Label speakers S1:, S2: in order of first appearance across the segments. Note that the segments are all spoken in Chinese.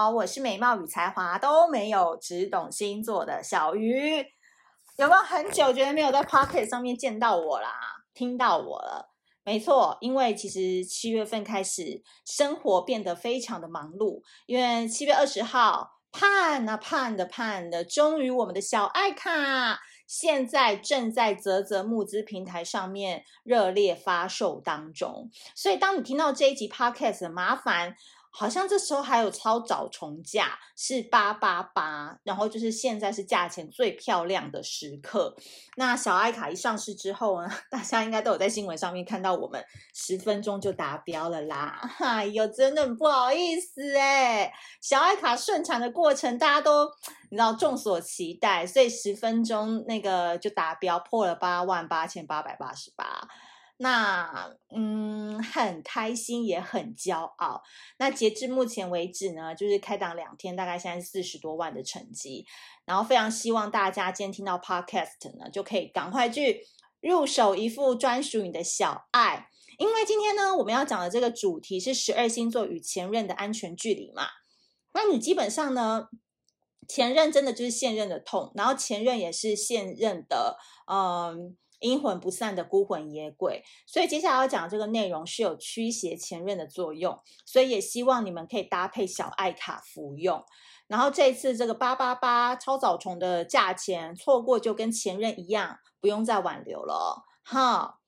S1: 好，我是美貌与才华都没有，只懂星座的小鱼。有没有很久觉得没有在 Podcast 上面见到我啦？听到我了？没错，因为其实七月份开始，生活变得非常的忙碌。因为七月二十号，盼啊盼的盼的，终于我们的小爱卡现在正在泽泽募资平台上面热烈发售当中。所以当你听到这一集 Podcast，麻烦。好像这时候还有超早重价是八八八，然后就是现在是价钱最漂亮的时刻。那小爱卡一上市之后呢，大家应该都有在新闻上面看到我们十分钟就达标了啦。哎呦，真的很不好意思哎，小爱卡顺产的过程大家都你知道众所期待，所以十分钟那个就达标破了八万八千八百八十八。那嗯，很开心也很骄傲。那截至目前为止呢，就是开档两天，大概现在四十多万的成绩。然后非常希望大家今天听到 Podcast 呢，就可以赶快去入手一副专属你的小爱。因为今天呢，我们要讲的这个主题是十二星座与前任的安全距离嘛。那你基本上呢，前任真的就是现任的痛，然后前任也是现任的，嗯。阴魂不散的孤魂野鬼，所以接下来要讲这个内容是有驱邪前任的作用，所以也希望你们可以搭配小爱卡服用。然后这次这个八八八超早虫的价钱，错过就跟前任一样，不用再挽留了哈。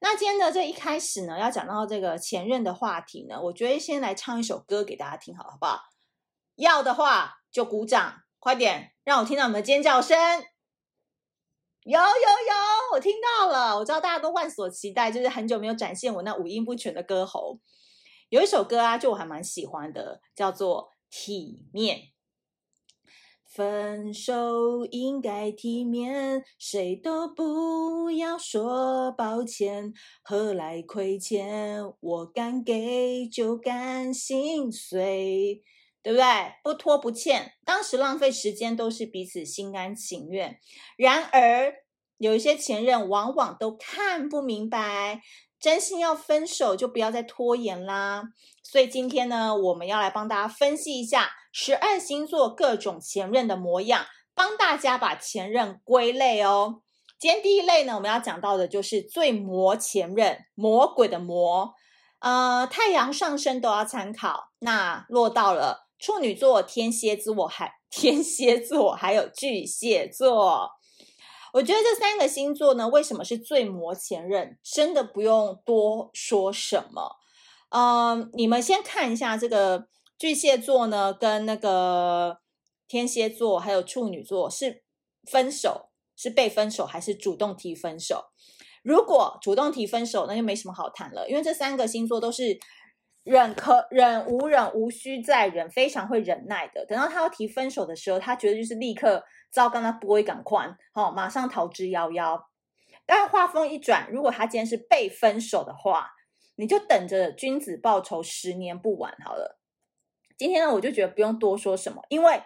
S1: 那今天的这一开始呢，要讲到这个前任的话题呢，我觉得先来唱一首歌给大家听，好好不好？要的话就鼓掌，快点让我听到你们的尖叫声。有有有，我听到了，我知道大家都万所期待，就是很久没有展现我那五音不全的歌喉。有一首歌啊，就我还蛮喜欢的，叫做《体面》。分手应该体面，谁都不要说抱歉，何来亏欠？我敢给就敢心碎。对不对？不拖不欠，当时浪费时间都是彼此心甘情愿。然而，有一些前任往往都看不明白，真心要分手就不要再拖延啦。所以今天呢，我们要来帮大家分析一下十二星座各种前任的模样，帮大家把前任归类哦。今天第一类呢，我们要讲到的就是最魔前任，魔鬼的魔，呃，太阳上升都要参考。那落到了。处女座、天蝎座还 天蝎座，还有巨蟹座，我觉得这三个星座呢，为什么是最魔前任？真的不用多说什么。嗯，你们先看一下这个巨蟹座呢，跟那个天蝎座还有处女座是分手，是被分手，还是主动提分手？如果主动提分手，那就没什么好谈了，因为这三个星座都是。忍可忍无忍无需再忍，非常会忍耐的。等到他要提分手的时候，他觉得就是立刻糟糕，他不会赶快，好，马上逃之夭夭。但话锋一转，如果他今天是被分手的话，你就等着君子报仇，十年不晚好了。今天呢，我就觉得不用多说什么，因为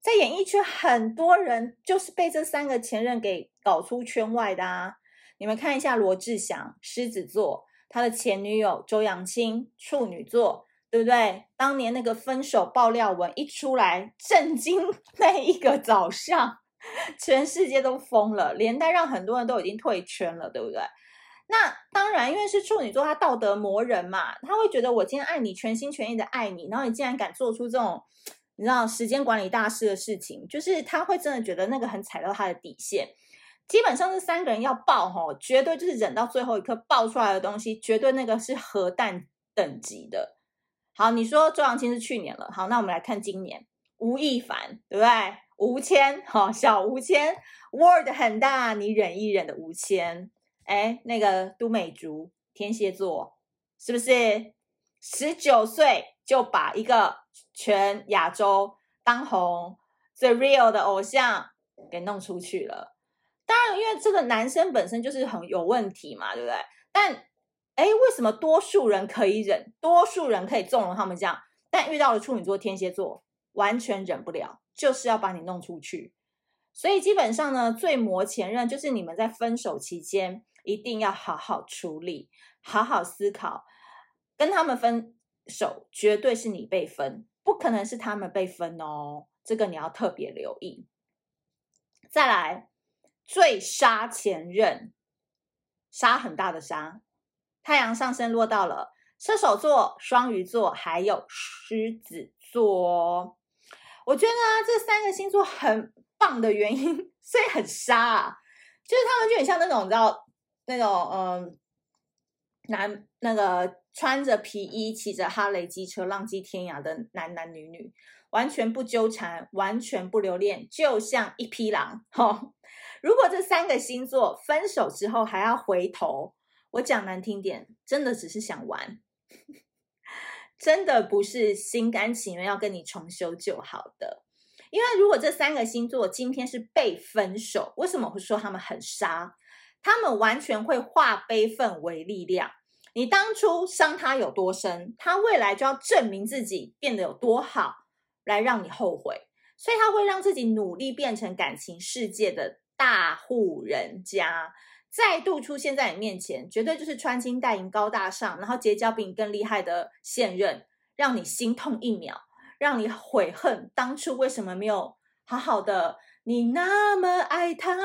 S1: 在演艺圈很多人就是被这三个前任给搞出圈外的啊。你们看一下罗志祥，狮子座。他的前女友周扬青，处女座，对不对？当年那个分手爆料文一出来，震惊 那一个早上，全世界都疯了，连带让很多人都已经退圈了，对不对？那当然，因为是处女座，他道德磨人嘛，他会觉得我今天爱你，全心全意的爱你，然后你竟然敢做出这种，你知道时间管理大师的事情，就是他会真的觉得那个很踩到他的底线。基本上这三个人要爆吼，绝对就是忍到最后一刻爆出来的东西，绝对那个是核弹等级的。好，你说周扬青是去年了，好，那我们来看今年，吴亦凡对不对？吴谦，好，小吴谦，Word 很大，你忍一忍的吴谦，哎，那个都美竹，天蝎座，是不是？十九岁就把一个全亚洲当红最 real 的偶像给弄出去了。当然，因为这个男生本身就是很有问题嘛，对不对？但，哎，为什么多数人可以忍，多数人可以纵容他们这样，但遇到了处女座、天蝎座，完全忍不了，就是要把你弄出去。所以基本上呢，最魔前任就是你们在分手期间一定要好好处理，好好思考，跟他们分手绝对是你被分，不可能是他们被分哦，这个你要特别留意。再来，最杀前任，杀很大的杀，太阳上升落到了射手座、双鱼座还有狮子座。我觉得啊，这三个星座很棒的原因，所以很杀啊，就是他们就很像那种你知道那种嗯，男那个穿着皮衣骑着哈雷机车浪迹天涯的男男女女，完全不纠缠，完全不留恋，就像一匹狼。哈，如果这三个星座分手之后还要回头，我讲难听点，真的只是想玩。真的不是心甘情愿要跟你重修旧好的，因为如果这三个星座今天是被分手，为什么会说他们很杀？他们完全会化悲愤为力量。你当初伤他有多深，他未来就要证明自己变得有多好，来让你后悔。所以他会让自己努力变成感情世界的大户人家。再度出现在你面前，绝对就是穿金戴银、高大上，然后结交比你更厉害的现任，让你心痛一秒，让你悔恨当初为什么没有好好的。你那么爱他，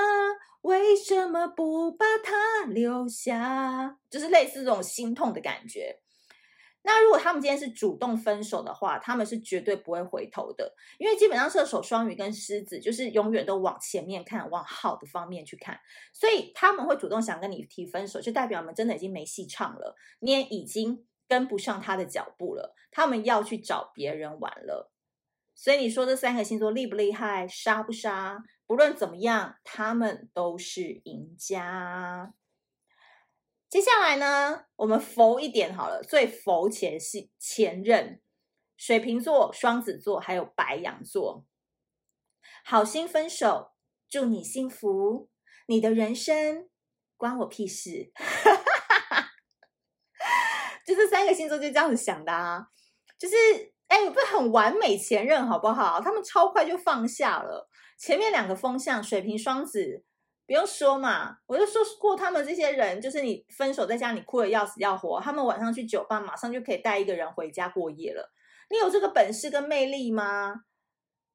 S1: 为什么不把他留下？就是类似这种心痛的感觉。那如果他们今天是主动分手的话，他们是绝对不会回头的，因为基本上射手、双鱼跟狮子就是永远都往前面看，往好的方面去看，所以他们会主动想跟你提分手，就代表我们真的已经没戏唱了，你也已经跟不上他的脚步了，他们要去找别人玩了。所以你说这三个星座厉不厉害，杀不杀？不论怎么样，他们都是赢家。接下来呢，我们佛一点好了，最佛前是前任，水瓶座、双子座还有白羊座，好心分手，祝你幸福，你的人生关我屁事，就这三个星座就这样子想的啊，就是哎，不是很完美前任好不好？他们超快就放下了，前面两个风向，水瓶、双子。不用说嘛，我就说过他们这些人，就是你分手在家，你哭得要死要活，他们晚上去酒吧，马上就可以带一个人回家过夜了。你有这个本事跟魅力吗？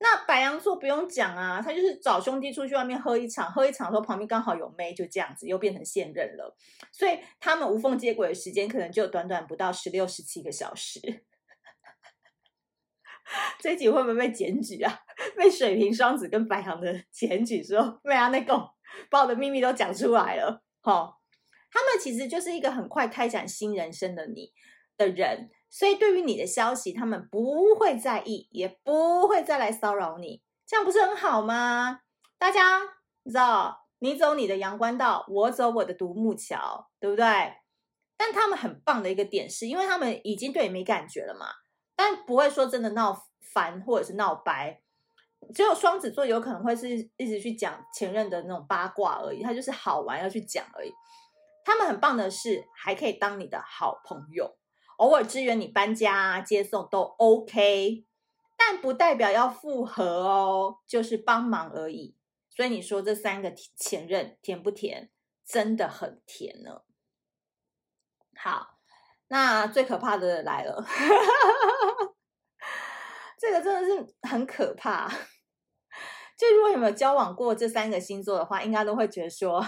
S1: 那白羊座不用讲啊，他就是找兄弟出去外面喝一场，喝一场的时候旁边刚好有妹，就这样子又变成现任了。所以他们无缝接轨的时间可能就短短不到十六、十七个小时。这一集会不会被检举啊？被水瓶、双子跟白羊的检举说没啊，那个。把我的秘密都讲出来了，齁，他们其实就是一个很快开展新人生的你的人，所以对于你的消息，他们不会在意，也不会再来骚扰你，这样不是很好吗？大家你知道，你走你的阳关道，我走我的独木桥，对不对？但他们很棒的一个点是，因为他们已经对你没感觉了嘛，但不会说真的闹烦或者是闹掰。只有双子座有可能会是一直去讲前任的那种八卦而已，他就是好玩要去讲而已。他们很棒的是，还可以当你的好朋友，偶尔支援你搬家啊、接送都 OK，但不代表要复合哦，就是帮忙而已。所以你说这三个前任甜不甜？真的很甜呢。好，那最可怕的来了，这个真的是很可怕。就如果有没有交往过这三个星座的话，应该都会觉得说，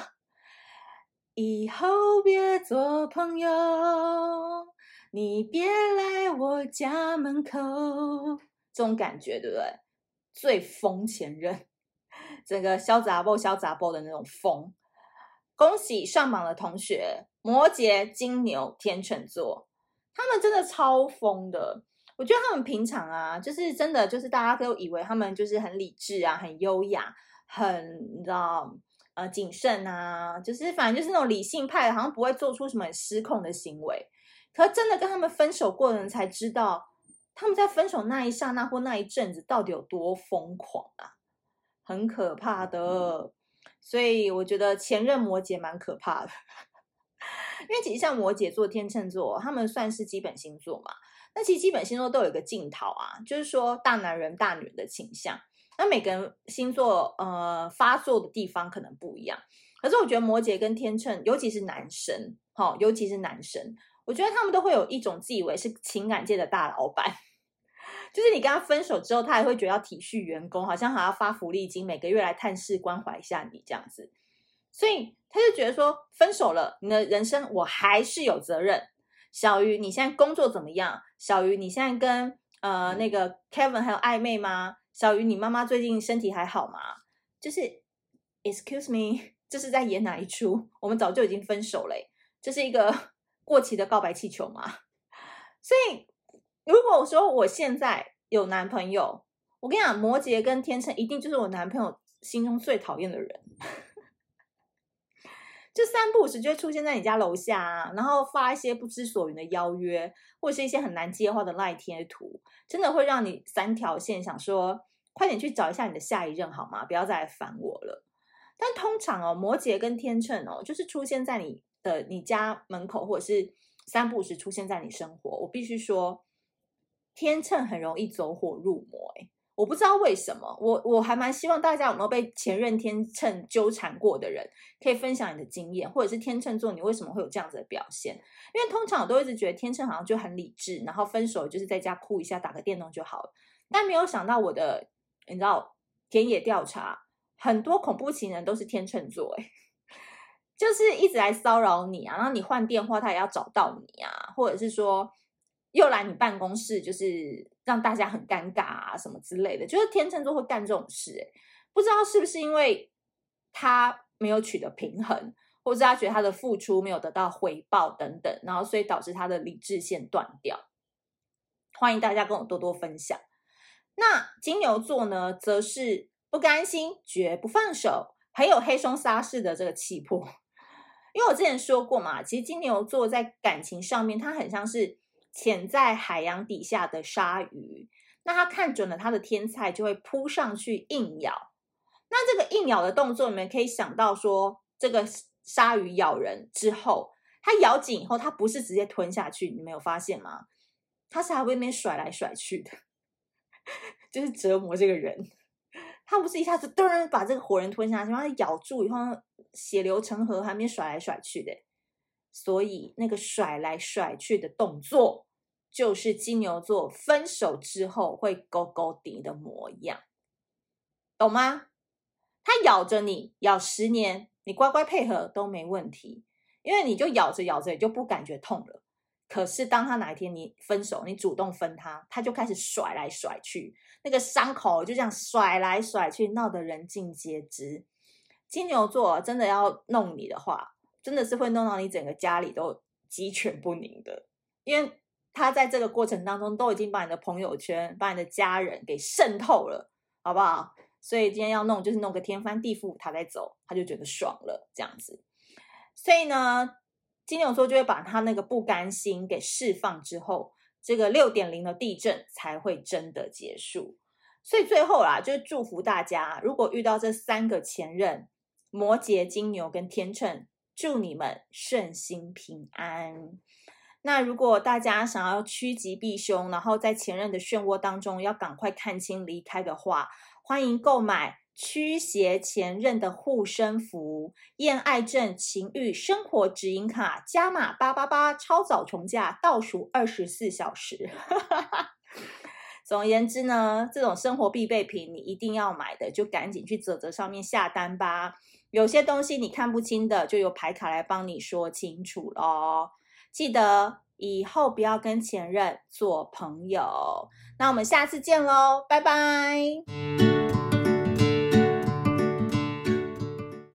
S1: 以后别做朋友，你别来我家门口，这种感觉对不对？最疯前任，整个潇洒波潇洒波的那种疯。恭喜上榜的同学，摩羯、金牛、天秤座，他们真的超疯的。我觉得他们平常啊，就是真的，就是大家都以为他们就是很理智啊，很优雅，很你知道呃谨慎啊，就是反正就是那种理性派，好像不会做出什么很失控的行为。可真的跟他们分手过的人才知道，他们在分手那一刹那或那一阵子到底有多疯狂啊，很可怕的。所以我觉得前任摩羯蛮可怕的，因为其实像摩羯座、天秤座，他们算是基本星座嘛。那其实基本星座都有一个镜头啊，就是说大男人大女人的倾向。那每个人星座呃发作的地方可能不一样，可是我觉得摩羯跟天秤，尤其是男生，哈，尤其是男生，我觉得他们都会有一种自以为是情感界的大老板，就是你跟他分手之后，他还会觉得要体恤员工，好像还要发福利金，每个月来探视关怀一下你这样子。所以他就觉得说，分手了，你的人生我还是有责任。小鱼，你现在工作怎么样？小鱼，你现在跟呃那个 Kevin 还有暧昧吗？小鱼，你妈妈最近身体还好吗？就是，Excuse me，这是在演哪一出？我们早就已经分手了，这是一个 过期的告白气球吗？所以，如果说我现在有男朋友，我跟你讲，摩羯跟天秤一定就是我男朋友心中最讨厌的人。就三不五时就会出现在你家楼下啊，然后发一些不知所云的邀约，或者是一些很难接话的赖贴图，真的会让你三条线想说，快点去找一下你的下一任好吗？不要再来烦我了。但通常哦，摩羯跟天秤哦，就是出现在你的你家门口，或者是三不五时出现在你生活。我必须说，天秤很容易走火入魔，诶我不知道为什么，我我还蛮希望大家有没有被前任天秤纠缠过的人，可以分享你的经验，或者是天秤座你为什么会有这样子的表现？因为通常我都一直觉得天秤好像就很理智，然后分手就是在家哭一下，打个电动就好了。但没有想到我的，你知道田野调查，很多恐怖情人都是天秤座，诶 就是一直来骚扰你啊，然后你换电话他也要找到你啊，或者是说。又来你办公室，就是让大家很尴尬啊，什么之类的，就是天秤座会干这种事，欸，不知道是不是因为他没有取得平衡，或者他觉得他的付出没有得到回报等等，然后所以导致他的理智线断掉。欢迎大家跟我多多分享。那金牛座呢，则是不甘心，绝不放手，很有黑松沙士的这个气魄。因为我之前说过嘛，其实金牛座在感情上面，他很像是。潜在海洋底下的鲨鱼，那他看准了他的天菜，就会扑上去硬咬。那这个硬咬的动作，你们可以想到说，这个鲨鱼咬人之后，它咬紧以后，它不是直接吞下去，你没有发现吗？它是还会那边甩来甩去的，就是折磨这个人。它不是一下子噔把这个活人吞下去，它咬住以后血流成河，还没甩来甩去的。所以那个甩来甩去的动作。就是金牛座分手之后会勾勾底的模样，懂吗？他咬着你咬十年，你乖乖配合都没问题，因为你就咬着咬着也就不感觉痛了。可是当他哪一天你分手，你主动分他，他就开始甩来甩去，那个伤口就这样甩来甩去，闹得人尽皆知。金牛座真的要弄你的话，真的是会弄到你整个家里都鸡犬不宁的，因为。他在这个过程当中都已经把你的朋友圈、把你的家人给渗透了，好不好？所以今天要弄，就是弄个天翻地覆，他再走，他就觉得爽了，这样子。所以呢，金牛座就会把他那个不甘心给释放之后，这个六点零的地震才会真的结束。所以最后啦，就是祝福大家，如果遇到这三个前任，摩羯、金牛跟天秤，祝你们顺心平安。那如果大家想要趋吉避凶，然后在前任的漩涡当中要赶快看清离开的话，欢迎购买驱邪前任的护身符、厌爱症情欲生活指引卡，加码八八八，超早重价，倒数二十四小时。总而言之呢，这种生活必备品你一定要买的，就赶紧去泽泽上面下单吧。有些东西你看不清的，就由牌卡来帮你说清楚喽。记得以后不要跟前任做朋友。那我们下次见喽，拜拜。